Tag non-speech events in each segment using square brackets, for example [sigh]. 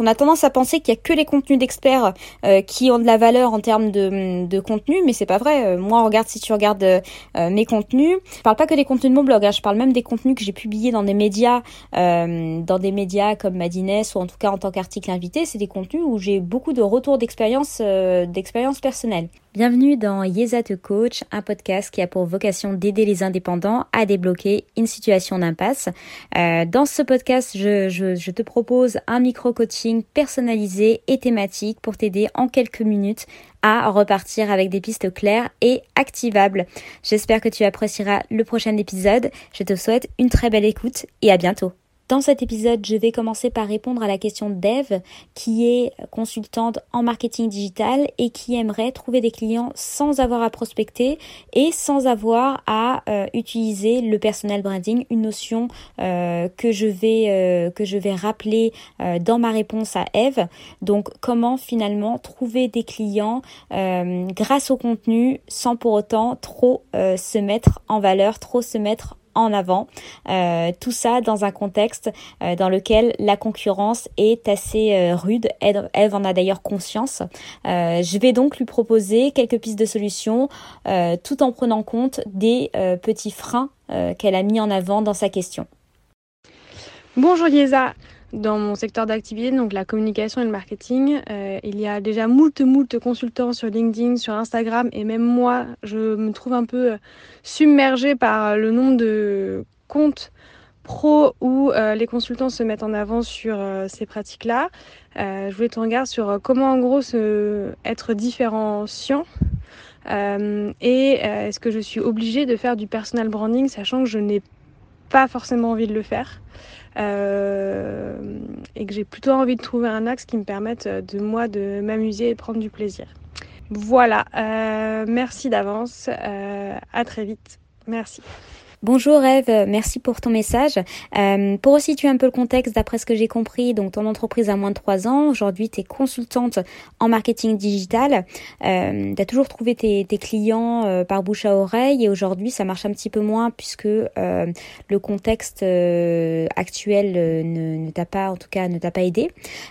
On a tendance à penser qu'il y a que les contenus d'experts euh, qui ont de la valeur en termes de, de contenu, mais c'est pas vrai. Euh, moi, regarde si tu regardes euh, mes contenus, je parle pas que des contenus de mon blog, hein, je parle même des contenus que j'ai publiés dans des médias, dans des médias comme Madines ou en tout cas en tant qu'article invité. C'est des contenus où j'ai beaucoup de retours d'expérience, d'expérience personnelle. Bienvenue dans Yesa te coach, un podcast qui a pour vocation d'aider les indépendants à débloquer une situation d'impasse. Euh, dans ce podcast, je, je, je te propose un micro-coaching personnalisé et thématique pour t'aider en quelques minutes à repartir avec des pistes claires et activables. J'espère que tu apprécieras le prochain épisode. Je te souhaite une très belle écoute et à bientôt. Dans cet épisode, je vais commencer par répondre à la question d'Eve, qui est consultante en marketing digital et qui aimerait trouver des clients sans avoir à prospecter et sans avoir à euh, utiliser le personal branding, une notion euh, que je vais euh, que je vais rappeler dans ma réponse à Eve. Donc, comment finalement trouver des clients grâce au contenu sans pour autant trop se mettre en valeur, trop se mettre en avant. Euh, tout ça dans un contexte euh, dans lequel la concurrence est assez euh, rude. Eve, en a d'ailleurs conscience. je vais donc lui proposer quelques pistes de solutions tout en prenant compte des petits freins qu'elle a mis en avant dans sa question. Bonjour Liesa, dans mon secteur d'activité, donc la communication et le marketing. Euh, il y a déjà moult, moult consultants sur LinkedIn, sur Instagram, et même moi, je me trouve un peu euh, submergée par le nombre de comptes pro où euh, les consultants se mettent en avant sur ces pratiques-là. je voulais ton regard sur comment en gros se, être différenciant. et est-ce que je suis obligée de faire du personal branding sachant que je n'ai pas forcément envie de le faire? Euh, et que j'ai plutôt envie de trouver un axe qui me permette euh, de moi de m'amuser et de prendre du plaisir. Voilà, euh, merci d'avance, à très vite, merci. Bonjour Eve, merci pour ton message. Euh, pour resituer un peu le contexte, d'après ce que j'ai compris, donc ton entreprise a moins de 3 ans, aujourd'hui tu es consultante en marketing digital, euh, tu as toujours trouvé tes, clients euh, par bouche à oreille. Et aujourd'hui ça marche un petit peu moins puisque euh, le contexte actuel ne, t'a pas, en tout cas ne t'a pas aidé.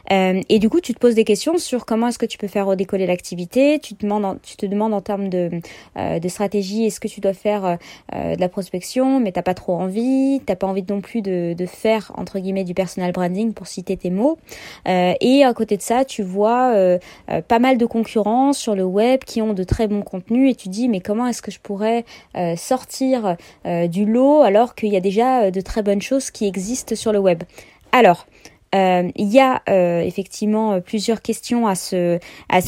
et du coup tu te poses des questions sur comment est-ce que tu peux faire redécoller l'activité, tu, te demandes, tu te demandes en termes de, de stratégie, est-ce que tu dois faire de la prospection mais t'as pas trop envie, t'as pas envie non plus de, faire entre guillemets du personal branding pour citer tes mots. Euh, et à côté de ça, tu vois euh, euh, pas mal de concurrents sur le web qui ont de très bons contenus et tu dis mais comment est-ce que je pourrais sortir du lot alors qu'il y a déjà de très bonnes choses qui existent sur le web? Alors, euh, il y a euh, effectivement euh, plusieurs questions à se,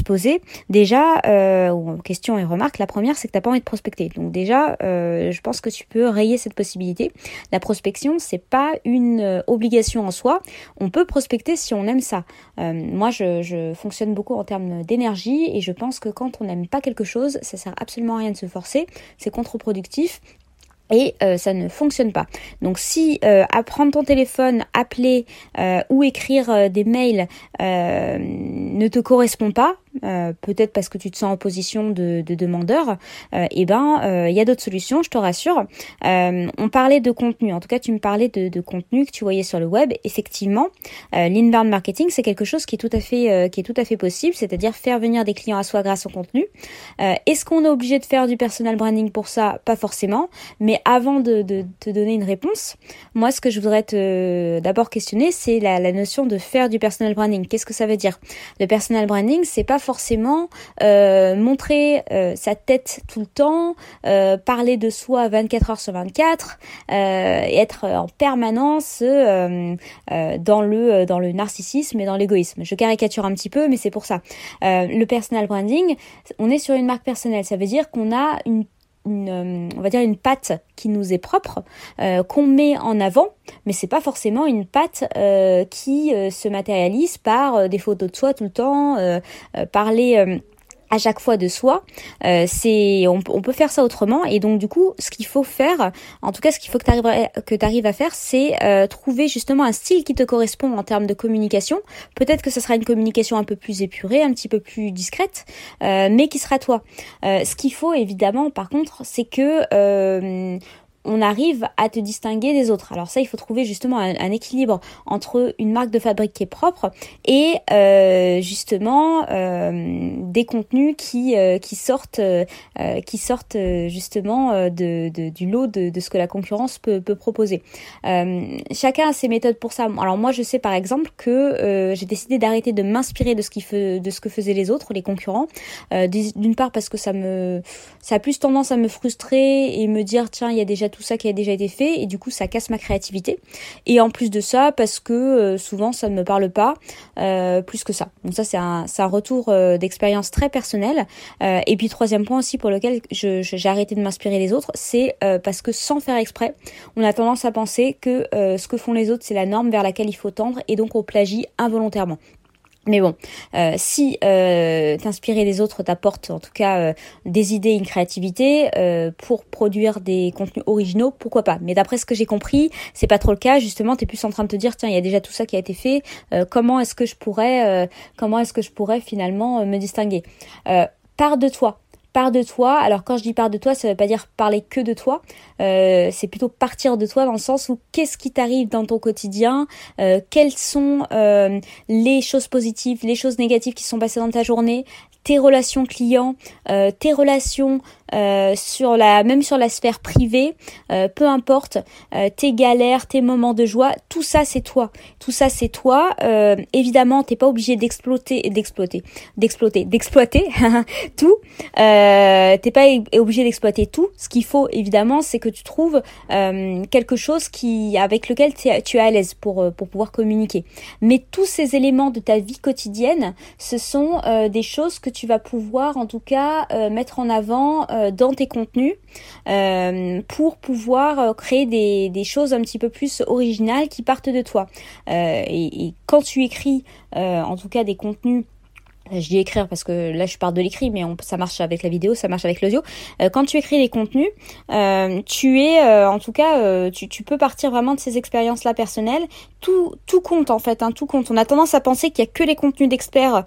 poser. Déjà, euh, questions et remarques. La première, c'est que tu n'as pas envie de prospecter. Donc déjà, je pense que tu peux rayer cette possibilité. La prospection, c'est pas une obligation en soi. On peut prospecter si on aime ça. moi, je, je fonctionne beaucoup en termes d'énergie et je pense que quand on n'aime pas quelque chose, ça sert absolument à rien de se forcer. C'est contre-productif et euh, ça ne fonctionne pas. Donc si euh, prendre ton téléphone, appeler euh, ou écrire euh, des mails ne te correspond pas, euh, peut-être parce que tu te sens en position de, de demandeur, euh, eh ben euh, il y a d'autres solutions, je te rassure. on parlait de contenu, en tout cas tu me parlais de, de contenu que tu voyais sur le web. Effectivement, l'inbound marketing c'est quelque chose qui est tout à fait qui est tout à fait possible, c'est-à-dire faire venir des clients à soi grâce au contenu. Est-ce qu'on est obligé de faire du personal branding pour ça? Pas forcément. Mais avant de, de, te donner une réponse, moi ce que je voudrais te d'abord questionner, c'est la, la notion de faire du personal branding. Qu'est-ce que ça veut dire? Le personal branding, c'est pas forcément euh, montrer euh, sa tête tout le temps, euh, parler de soi 24 heures sur 24, et être en permanence dans le dans le narcissisme et dans l'égoïsme. Je caricature un petit peu, mais c'est pour ça. le personal branding, on est sur une marque personnelle. Ça veut dire qu'on a une une, on va dire une patte qui nous est propre, qu'on met en avant, mais c'est pas forcément une patte qui se matérialise par des photos de soi tout le temps, parler à chaque fois de soi. Euh, c'est on, peut faire ça autrement et donc du coup ce qu'il faut faire, en tout cas ce qu'il faut que tu arrives à faire, c'est euh, trouver justement un style qui te correspond en termes de communication. Peut-être que ce sera une communication un peu plus épurée, un petit peu plus discrète, euh, mais qui sera toi. ce qu'il faut évidemment par contre, c'est que on arrive à te distinguer des autres. Alors ça, il faut trouver justement un, équilibre entre une marque de fabrique qui est propre et euh, justement euh, des contenus qui euh, qui sortent qui sortent justement de, du lot de, de, ce que la concurrence peut, peut proposer. chacun a ses méthodes pour ça. Alors moi, je sais par exemple que j'ai décidé d'arrêter de m'inspirer de ce qui de ce que faisaient les autres, les concurrents. D'une part parce que ça me ça a plus tendance à me frustrer et me dire tiens il y a déjà tout ça qui a déjà été fait et du coup ça casse ma créativité. Et en plus de ça, parce que euh, souvent ça ne me parle pas euh, plus que ça. Donc ça c'est un, retour euh, d'expérience très personnel. et puis troisième point aussi pour lequel j'ai arrêté de m'inspirer les autres, c'est parce que sans faire exprès, on a tendance à penser que ce que font les autres c'est la norme vers laquelle il faut tendre et donc on plagie involontairement. Mais bon, euh, si euh, t'inspirer des autres t'apporte en tout cas euh, des idées, une créativité euh, pour produire des contenus originaux, pourquoi pas? Mais d'après ce que j'ai compris, c'est pas trop le cas. Justement, t'es plus en train de te dire tiens, il y a déjà tout ça qui a été fait. comment est-ce que je pourrais, comment est-ce que je pourrais finalement me distinguer? Part de toi, part de toi. Alors quand je dis part de toi, ça veut pas dire parler que de toi. Euh, c'est plutôt partir de toi dans le sens où qu'est-ce qui t'arrive dans ton quotidien, euh, quelles sont euh, les choses positives, les choses négatives qui sont passées dans ta journée, tes relations clients, euh, tes relations euh, sur la même sur la sphère privée, euh, peu importe, tes galères, tes moments de joie, tout ça c'est toi. Tout ça c'est toi. évidemment, t'es pas obligé d'exploiter, d'exploiter, d'exploiter, d'exploiter [laughs] tout. t'es pas obligé d'exploiter tout. Ce qu'il faut évidemment, c'est que tu trouves quelque chose qui avec lequel tu es à l'aise pour pour pouvoir communiquer. Mais tous ces éléments de ta vie quotidienne, ce sont des choses que tu vas pouvoir en tout cas euh, mettre en avant euh, dans tes contenus euh, pour pouvoir créer des, choses un petit peu plus originales qui partent de toi. Et, quand tu écris en tout cas des contenus je dis écrire parce que là je parle de l'écrit, mais on, ça marche avec la vidéo, ça marche avec l'audio. Euh, quand tu écris les contenus, euh, tu es, euh, en tout cas, euh, tu, tu, peux partir vraiment de ces expériences-là personnelles. Tout, tout compte en fait, hein, tout compte. On a tendance à penser qu'il y a que les contenus d'experts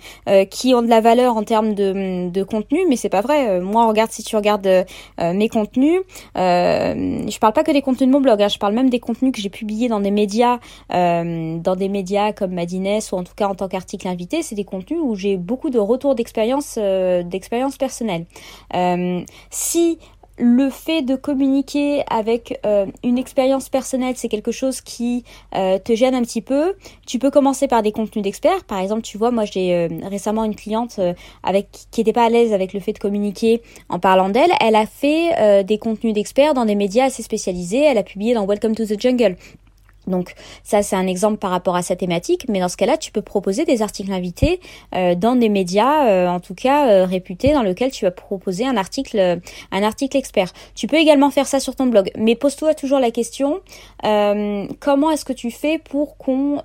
qui ont de la valeur en termes de, de contenu, mais c'est pas vrai. moi, regarde si tu regardes mes contenus, je parle pas que des contenus de mon blog, hein, je parle même des contenus que j'ai publiés dans des médias, dans des médias comme Madines ou en tout cas en tant qu'article invité. C'est des contenus où j'ai beaucoup de retours d'expérience euh, personnelle. Euh, si le fait de communiquer avec euh, une expérience personnelle, c'est quelque chose qui te gêne un petit peu. Tu peux commencer par des contenus d'experts. Par exemple, tu vois, moi j'ai récemment une cliente qui n'était pas à l'aise avec le fait de communiquer en parlant d'elle. Elle a fait des contenus d'experts dans des médias assez spécialisés. Elle a publié dans Welcome to the Jungle. Donc ça c'est un exemple par rapport à sa thématique, mais dans ce cas-là tu peux proposer des articles invités euh, dans des médias euh, en tout cas euh, réputés dans lequel tu vas proposer un article un article expert. Tu peux également faire ça sur ton blog, mais pose-toi toujours la question comment est-ce que tu fais pour qu'on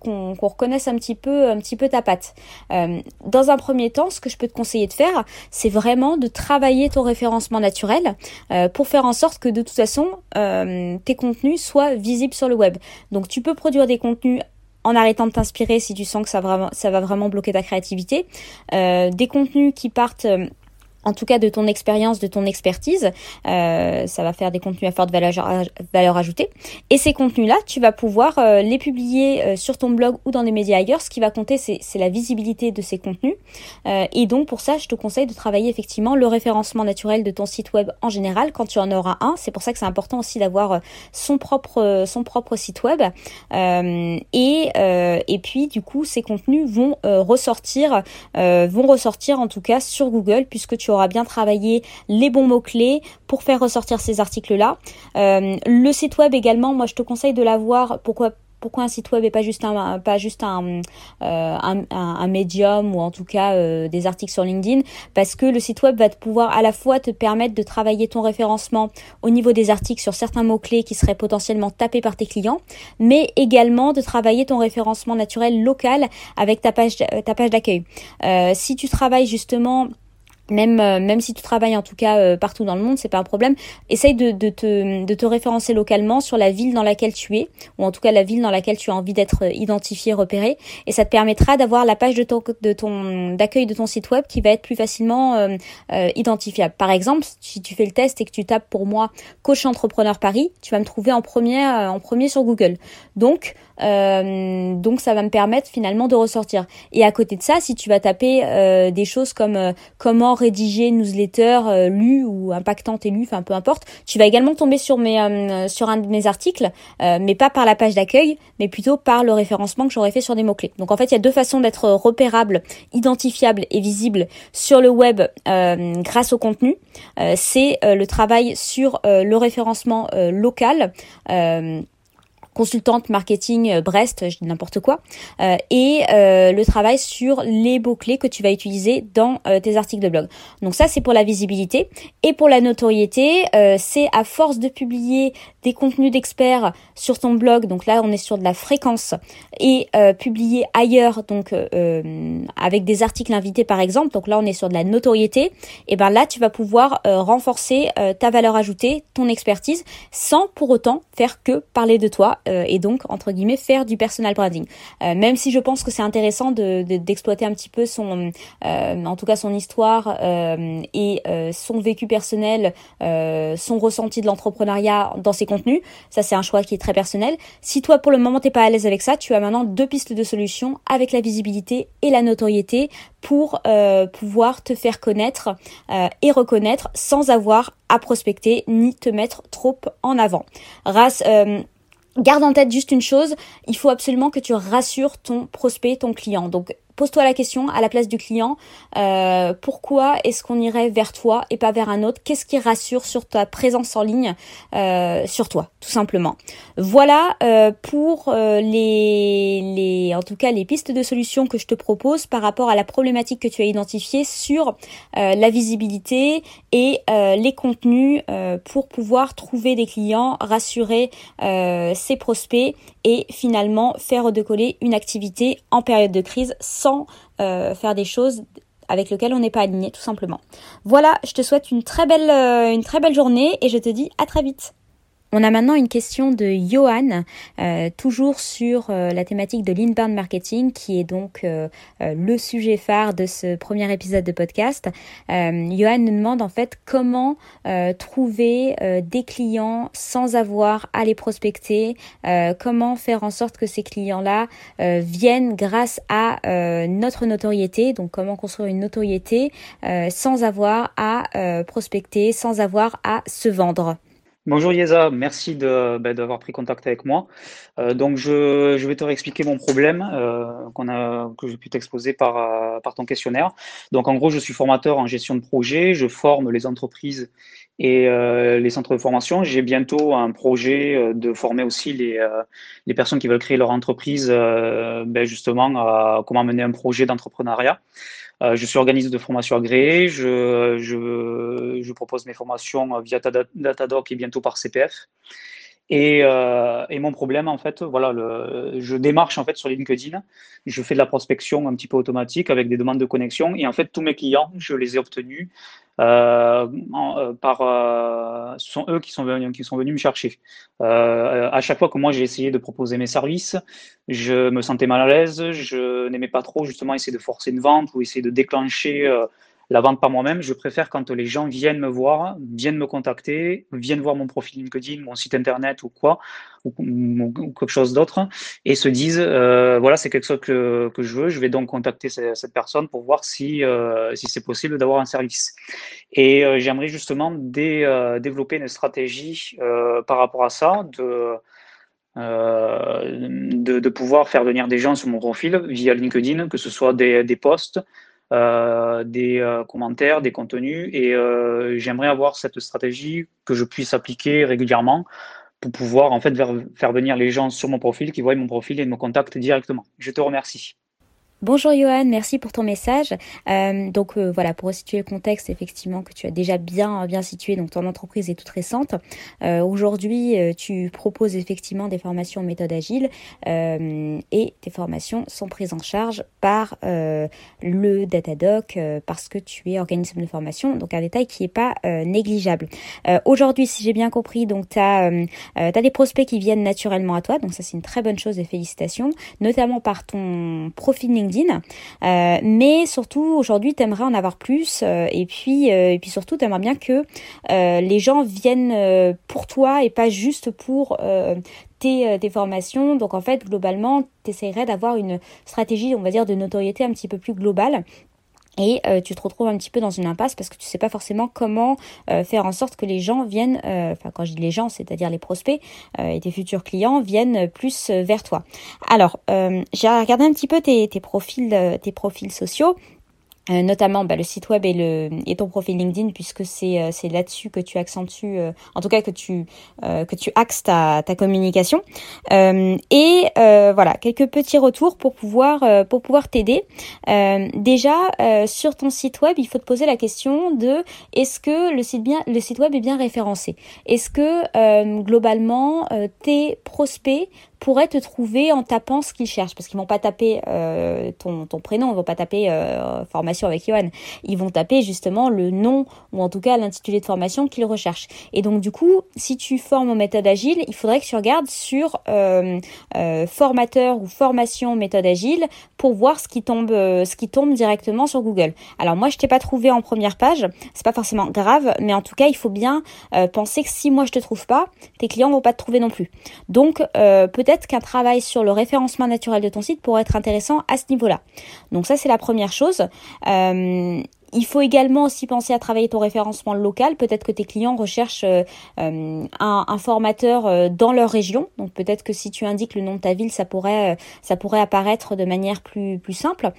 qu'on reconnaisse un petit peu un petit peu ta patte? dans un premier temps, ce que je peux te conseiller de faire, c'est vraiment de travailler ton référencement naturel pour faire en sorte que de toute façon tes contenus soient visibles sur le web. Donc tu peux produire des contenus en arrêtant de t'inspirer si tu sens que ça, va vraiment bloquer ta créativité. Euh, des contenus qui partent euh, en tout cas de ton expérience, de ton expertise. Euh, ça va faire des contenus à forte valeur, ajoutée. Et ces contenus-là, tu vas pouvoir euh, les publier euh, sur ton blog ou dans des médias ailleurs. Ce qui va compter, c'est la visibilité de ces contenus. Euh, et donc pour ça, je te conseille de travailler effectivement le référencement naturel de ton site web en général quand tu en auras un. C'est pour ça que c'est important aussi d'avoir son propre son propre site web. et et puis du coup, ces contenus vont ressortir vont ressortir en tout cas sur Google puisque tu auras bien travaillé les bons mots-clés pour faire ressortir ces articles-là. Euh, le site web également, moi je te conseille de l'avoir. Pourquoi pourquoi un site web et pas juste un pas juste un, euh, un, médium ou en tout cas euh, des articles sur LinkedIn? Parce que le site web va te pouvoir à la fois te permettre de travailler ton référencement au niveau des articles sur certains mots clés qui seraient potentiellement tapés par tes clients mais également de travailler ton référencement naturel local avec ta page ta page d'accueil si tu travailles justement même, euh, même si tu travailles en tout cas euh, partout dans le monde, c'est pas un problème. Essaye de, de, te, de te référencer localement sur la ville dans laquelle tu es, ou en tout cas la ville dans laquelle tu as envie d'être euh, identifié, repéré, et ça te permettra d'avoir la page de ton de ton d'accueil de ton site web qui va être plus facilement identifiable. Par exemple, si tu fais le test et que tu tapes pour moi coach entrepreneur Paris, tu vas me trouver en premier en premier sur Google. Donc euh, donc ça va me permettre finalement de ressortir. Et à côté de ça, si tu vas taper euh, des choses comme euh, comment rédiger une newsletter lu ou impactante et lu, enfin peu importe, tu vas également tomber sur mes sur un de mes articles, mais pas par la page d'accueil, mais plutôt par le référencement que j'aurais fait sur des mots clés. Donc en fait, il y a deux façons d'être repérable, identifiable et visible sur le web grâce au contenu. C'est le travail sur le référencement local consultante marketing euh, Brest, je dis n'importe quoi, euh, et euh, le travail sur les mots-clés que tu vas utiliser dans tes articles de blog. Donc ça, c'est pour la visibilité. Et pour la notoriété, c'est à force de publier des contenus d'experts sur ton blog, donc là, on est sur de la fréquence, et publier ailleurs, donc avec des articles invités par exemple, donc là, on est sur de la notoriété, et ben là, tu vas pouvoir renforcer ta valeur ajoutée, ton expertise, sans pour autant faire que parler de toi euh, et donc entre guillemets faire du personal branding. Euh, même si je pense que c'est intéressant de, d'exploiter un petit peu son, euh, en tout cas son histoire et son vécu personnel, son ressenti de l'entrepreneuriat dans ses contenus. Ça c'est un choix qui est très personnel. Si toi pour le moment t'es pas à l'aise avec ça, tu as maintenant deux pistes de solutions avec la visibilité et la notoriété pour pouvoir te faire connaître et reconnaître sans avoir à prospecter ni te mettre trop en avant. Race, Garde en tête juste une chose, il faut absolument que tu rassures ton prospect, ton client. Donc pose-toi la question à la place du client, euh, pourquoi est-ce qu'on irait vers toi et pas vers un autre? Qu'est-ce qui rassure sur ta présence en ligne euh, sur toi, tout simplement? Voilà euh, pour les, les, en tout cas les pistes de solutions que je te propose par rapport à la problématique que tu as identifiée sur la visibilité et les contenus pour pouvoir trouver des clients, rassurer ses prospects et finalement faire décoller une activité en période de crise euh, faire des choses avec lesquelles on n'est pas aligné tout simplement. Voilà, je te souhaite une très belle, euh, une très belle journée et je te dis à très vite. On a maintenant une question de Johan, euh, toujours sur euh, la thématique de l'inbound marketing, qui est donc euh, le sujet phare de ce premier épisode de podcast. Johan nous demande en fait comment trouver des clients sans avoir à les prospecter, comment faire en sorte que ces clients-là viennent grâce à notre notoriété, donc comment construire une notoriété sans avoir à prospecter, sans avoir à se vendre. Bonjour Yeza, merci ben, d'avoir pris contact avec moi. Euh, donc je, je, vais te réexpliquer mon problème euh, a, que j'ai pu t'exposer par, euh, par ton questionnaire. Donc en gros, je suis formateur en gestion de projet, je forme les entreprises et euh, les centres de formation. J'ai bientôt un projet euh, de former aussi les, les personnes qui veulent créer leur entreprise, ben, justement à comment mener un projet d'entrepreneuriat. Euh, je suis organisme de formation agréé. Je, propose mes formations via Datadoc et bientôt par CPF. Et, euh, et, mon problème, en fait, voilà, je démarche en fait sur LinkedIn. Je fais de la prospection un petit peu automatique avec des demandes de connexion. Et en fait, tous mes clients, je les ai obtenus euh, euh par. Ce sont eux qui sont venus, qui sont venus me chercher. À chaque fois que moi j'ai essayé de proposer mes services, je me sentais mal à l'aise. Je n'aimais pas trop justement essayer de forcer une vente ou essayer de déclencher la vente par moi-même, je préfère quand les gens viennent me voir, viennent me contacter, viennent voir mon profil LinkedIn, mon site internet ou quoi, ou, quelque chose d'autre, et se disent euh, voilà, c'est quelque chose que, que, je veux, je vais donc contacter cette, personne pour voir si, euh, si c'est possible d'avoir un service. Et euh, j'aimerais justement développer une stratégie par rapport à ça, de. de, de, pouvoir faire venir des gens sur mon profil via LinkedIn, que ce soit des, des posts, euh, des euh, commentaires, des contenus. Et euh, j'aimerais avoir cette stratégie que je puisse appliquer régulièrement pour pouvoir en fait faire venir les gens sur mon profil, qui voient mon profil et me contactent directement. Je te remercie. Bonjour Johan, merci pour ton message. Euh, donc euh, voilà, pour situer le contexte, effectivement, que tu as déjà bien bien situé, donc ton entreprise est toute récente. Euh, Aujourd'hui, tu proposes effectivement des formations en méthode agile et tes formations sont prises en charge par le Datadoc parce que tu es organisme de formation, donc un détail qui n'est pas négligeable. Aujourd'hui, si j'ai bien compris, donc tu as, as des prospects qui viennent naturellement à toi, donc ça c'est une très bonne chose et félicitations, notamment par ton profil Euh, mais surtout, aujourd'hui, tu aimerais en avoir plus. Euh, et, puis, euh, et puis surtout, tu aimerais bien que les gens viennent pour toi et pas juste pour tes, tes, formations. Donc en fait, globalement, tu essaierais d'avoir une stratégie, on va dire, de notoriété un petit peu plus globale et euh, tu te retrouves un petit peu dans une impasse parce que tu sais pas forcément comment euh, faire en sorte que les gens viennent, euh, enfin quand je dis les gens, c'est-à-dire les prospects et tes futurs clients viennent plus vers toi. Alors j'ai regardé un petit peu tes, tes profils, tes profils sociaux euh, notamment bah, le site web et, le, et ton profil LinkedIn puisque c'est euh, là-dessus que tu accentues euh, en tout cas que tu que tu axes ta, ta communication. Et voilà quelques petits retours pour pouvoir pour pouvoir t'aider. Déjà sur ton site web il faut te poser la question de est-ce que le site bien le site web est bien référencé? Est-ce que globalement tes prospects pourraient te trouver en tapant ce qu'ils cherchent parce qu'ils vont pas taper euh, ton, ton prénom, ils vont pas taper euh, formation avec Johan, ils vont taper justement le nom ou en tout cas l'intitulé de formation qu'ils recherchent. Et donc du coup, si tu formes en méthode agile, il faudrait que tu regardes sur euh, formateur ou formation méthode agile pour voir ce qui tombe ce qui tombe directement sur Google. Alors moi je t'ai pas trouvé en première page, c'est pas forcément grave, mais en tout cas il faut bien penser que si moi je te trouve pas, tes clients vont pas te trouver non plus. Donc peut-être qu'un travail sur le référencement naturel de ton site pourrait être intéressant à ce niveau-là. Donc ça, c'est la première chose. Euh, il faut également aussi penser à travailler ton référencement local. Peut-être que tes clients recherchent euh, euh, un, formateur dans leur région. Donc peut-être que si tu indiques le nom de ta ville, ça pourrait, apparaître de manière plus simple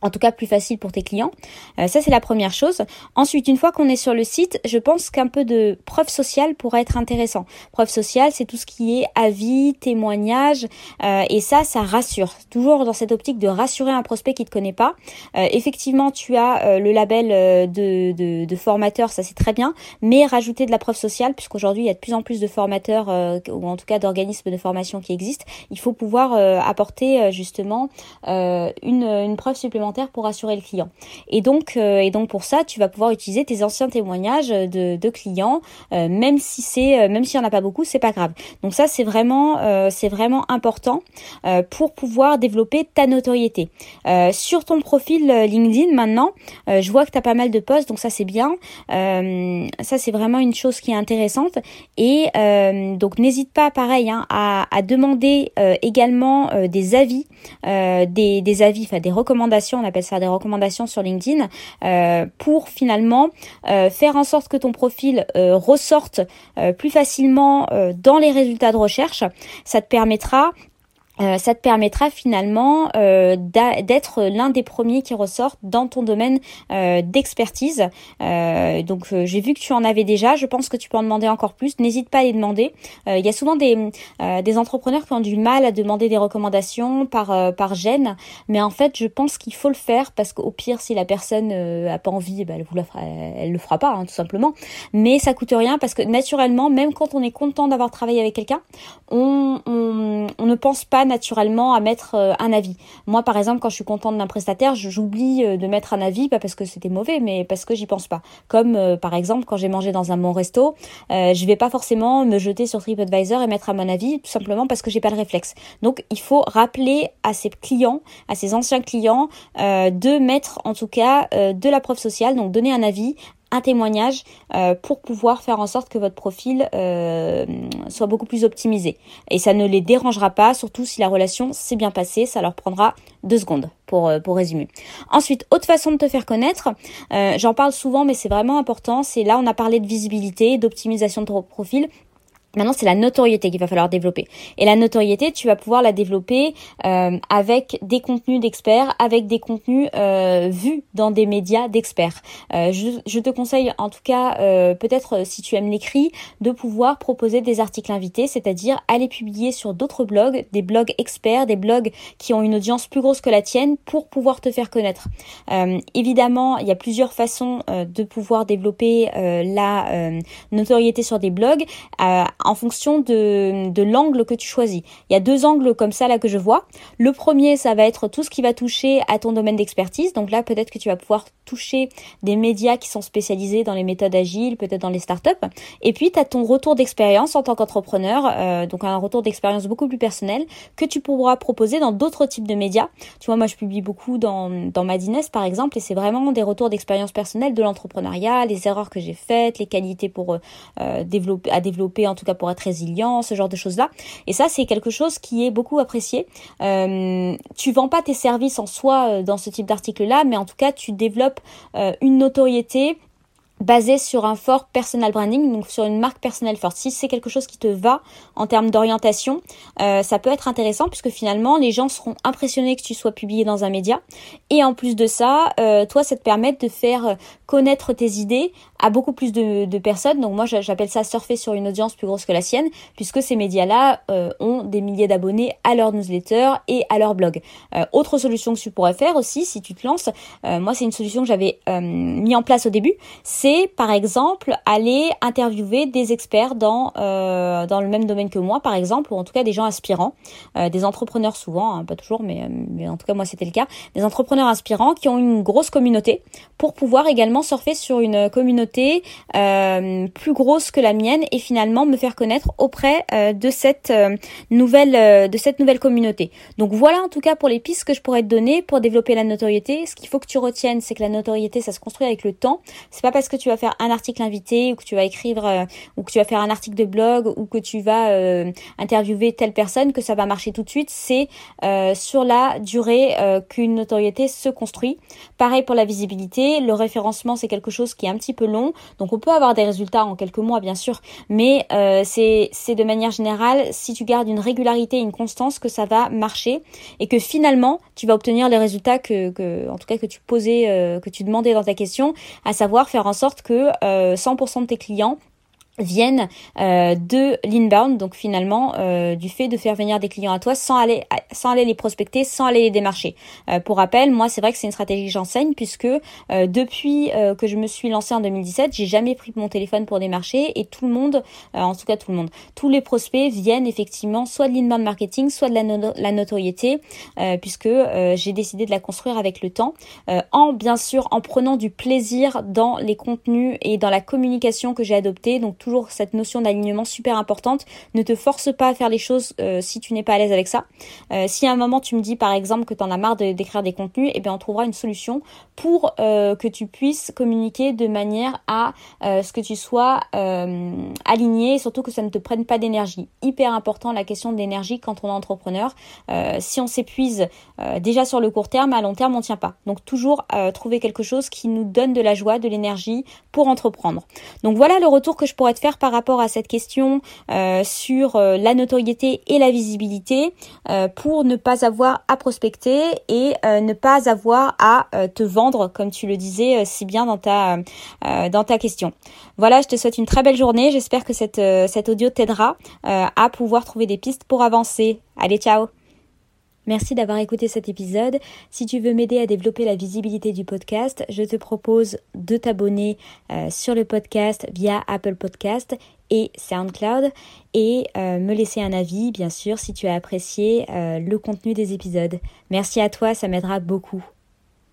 en tout cas plus facile pour tes clients. Euh, ça c'est la première chose. Ensuite, une fois qu'on est sur le site, je pense qu'un peu de preuve sociale pourrait être intéressant. Preuve sociale, c'est tout ce qui est avis, témoignages, euh, et ça, ça rassure. Toujours dans cette optique de rassurer un prospect qui te connaît pas. Euh, effectivement, tu as le label de, de, formateur, ça c'est très bien, mais rajouter de la preuve sociale, puisqu'aujourd'hui il y a de plus en plus de formateurs ou en tout cas d'organismes de formation qui existent, il faut pouvoir apporter justement une preuve supplémentaire pour assurer le client. Et donc, euh, et donc pour ça, tu vas pouvoir utiliser tes anciens témoignages de, de clients, euh, même si c'est, euh, même s'il y en a pas beaucoup, c'est pas grave. Donc ça, c'est vraiment, c'est vraiment important pour pouvoir développer ta notoriété. sur ton profil LinkedIn maintenant, je vois que tu as pas mal de posts, donc ça c'est bien. ça c'est vraiment une chose qui est intéressante. Et donc n'hésite pas, pareil, hein, à, à, demander également des avis, des, des avis, enfin des recommandations on appelle ça des recommandations sur LinkedIn, euh, pour finalement euh, faire en sorte que ton profil euh, ressorte plus facilement dans les résultats de recherche. Ça te permettra euh, ça te permettra finalement euh, d'être l'un des premiers qui ressortent dans ton domaine euh, d'expertise. donc j'ai vu que tu en avais déjà, je pense que tu peux en demander encore plus. N'hésite pas à les demander. Il y a souvent des, des entrepreneurs qui ont du mal à demander des recommandations par, par gêne, mais en fait je pense qu'il faut le faire parce qu'au pire si la personne a pas envie, ben, elle, vous la fera, elle le fera pas hein, tout simplement. Mais ça coûte rien parce que naturellement, même quand on est content d'avoir travaillé avec quelqu'un, on, on ne pense pas naturellement à mettre euh, un avis. Moi, par exemple, quand je suis contente d'un prestataire, j'oublie euh, de mettre un avis, pas parce que c'était mauvais, mais parce que j'y pense pas. Comme euh, par exemple, quand j'ai mangé dans un bon resto, je vais pas forcément me jeter sur TripAdvisor et mettre à mon avis, tout simplement parce que j'ai pas le réflexe. Donc, il faut rappeler à ses clients, à ses anciens clients, de mettre en tout cas de la preuve sociale, donc donner un avis, un témoignage euh, pour pouvoir faire en sorte que votre profil euh, soit beaucoup plus optimisé. Et ça ne les dérangera pas, surtout si la relation s'est bien passée, ça leur prendra deux secondes pour, euh, pour résumer. Ensuite, autre façon de te faire connaître, j'en parle souvent mais c'est vraiment important, c'est là on a parlé de visibilité, d'optimisation de ton profil, Maintenant, c'est la notoriété qu'il va falloir développer. Et la notoriété, tu vas pouvoir la développer euh, avec des contenus d'experts, avec des contenus euh, vus dans des médias d'experts. Euh, je, te conseille, en tout cas, peut-être si tu aimes l'écrit, de pouvoir proposer des articles invités, c'est-à-dire aller publier sur d'autres blogs, des blogs experts, des blogs qui ont une audience plus grosse que la tienne, pour pouvoir te faire connaître. évidemment, il y a plusieurs façons de pouvoir développer la notoriété sur des blogs en fonction de, l'angle que tu choisis. Il y a deux angles comme ça là que je vois. Le premier, ça va être tout ce qui va toucher à ton domaine d'expertise. Donc là, peut-être que tu vas pouvoir toucher des médias qui sont spécialisés dans les méthodes agiles, peut-être dans les startups. Et puis, tu as ton retour d'expérience en tant qu'entrepreneur, euh, donc un retour d'expérience beaucoup plus personnel que tu pourras proposer dans d'autres types de médias. Tu vois, moi, je publie beaucoup dans, dans Madines, par exemple, et c'est vraiment des retours d'expérience personnelle de l'entrepreneuriat, les erreurs que j'ai faites, les qualités pour euh, développer, à développer, en tout pour être résilient, ce genre de choses-là. Et ça, c'est quelque chose qui est beaucoup apprécié. Euh, tu vends pas tes services en soi euh, dans ce type d'article-là, mais en tout cas, tu développes euh, une notoriété basé sur un fort personal branding, donc sur une marque personnelle forte. Si c'est quelque chose qui te va en termes d'orientation, euh, ça peut être intéressant puisque finalement les gens seront impressionnés que tu sois publié dans un média. Et en plus de ça, euh, toi, ça te permet de faire connaître tes idées à beaucoup plus de, personnes. Donc moi, j'appelle ça surfer sur une audience plus grosse que la sienne, puisque ces médias-là euh, ont des milliers d'abonnés à leur newsletter et à leur blog. autre solution que tu pourrais faire aussi, si tu te lances, moi c'est une solution que j'avais mis en place au début, c'est par exemple aller interviewer des experts dans euh, dans le même domaine que moi par exemple ou en tout cas des gens inspirants, euh, des entrepreneurs souvent, hein, pas toujours mais, euh, mais en tout cas moi c'était le cas, des entrepreneurs inspirants qui ont une grosse communauté pour pouvoir également surfer sur une communauté plus grosse que la mienne et finalement me faire connaître auprès de cette nouvelle de cette nouvelle communauté. Donc voilà en tout cas pour les pistes que je pourrais te donner pour développer la notoriété. Ce qu'il faut que tu retiennes, c'est que la notoriété ça se construit avec le temps. C'est pas parce que tu vas faire un article invité ou que tu vas écrire euh, ou que tu vas faire un article de blog ou que tu vas euh, interviewer telle personne que ça va marcher tout de suite. C'est euh, sur la durée qu'une notoriété se construit. Pareil pour la visibilité. Le référencement, c'est quelque chose qui est un petit peu long. Donc on peut avoir des résultats en quelques mois, bien sûr. Mais c'est de manière générale, si tu gardes une régularité, une constance, que ça va marcher et que finalement, tu vas obtenir les résultats que, que en tout cas, que tu posais, que tu demandais dans ta question, à savoir faire en sorte que 100% euh, de tes clients viennent euh, de l'inbound, donc finalement euh, du fait de faire venir des clients à toi sans aller sans aller les prospecter, sans aller les démarcher. Euh, pour rappel, moi c'est vrai que c'est une stratégie que j'enseigne puisque euh, depuis euh, que je me suis lancée en 2017, j'ai jamais pris mon téléphone pour démarcher et tout le monde, en tout cas tout le monde, tous les prospects viennent effectivement soit de l'inbound marketing, soit de la, notoriété, puisque j'ai décidé de la construire avec le temps, en bien sûr en prenant du plaisir dans les contenus et dans la communication que j'ai adoptée, donc toujours cette notion d'alignement super importante. Ne te force pas à faire les choses euh, si tu n'es pas à l'aise avec ça. Euh, si à un moment tu me dis par exemple que tu en as marre d'écrire des contenus, eh bien on trouvera une solution pour euh, que tu puisses communiquer de manière à ce que tu sois aligné et surtout que ça ne te prenne pas d'énergie. Hyper important la question d'énergie quand on est entrepreneur. si on s'épuise déjà sur le court terme, à long terme on tient pas. Donc toujours trouver quelque chose qui nous donne de la joie, de l'énergie pour entreprendre. Donc voilà le retour que je pourrais faire par rapport à cette question euh, sur euh, la notoriété et la visibilité euh, pour ne pas avoir à prospecter et ne pas avoir à te vendre comme tu le disais si bien dans ta dans ta question. Voilà, je te souhaite une très belle journée. J'espère que cette, cet audio t'aidera à pouvoir trouver des pistes pour avancer. Allez, ciao Merci d'avoir écouté cet épisode. Si tu veux m'aider à développer la visibilité du podcast, je te propose de t'abonner euh, sur le podcast via Apple Podcast et SoundCloud et euh, me laisser un avis, bien sûr, si tu as apprécié euh, le contenu des épisodes. Merci à toi, ça m'aidera beaucoup.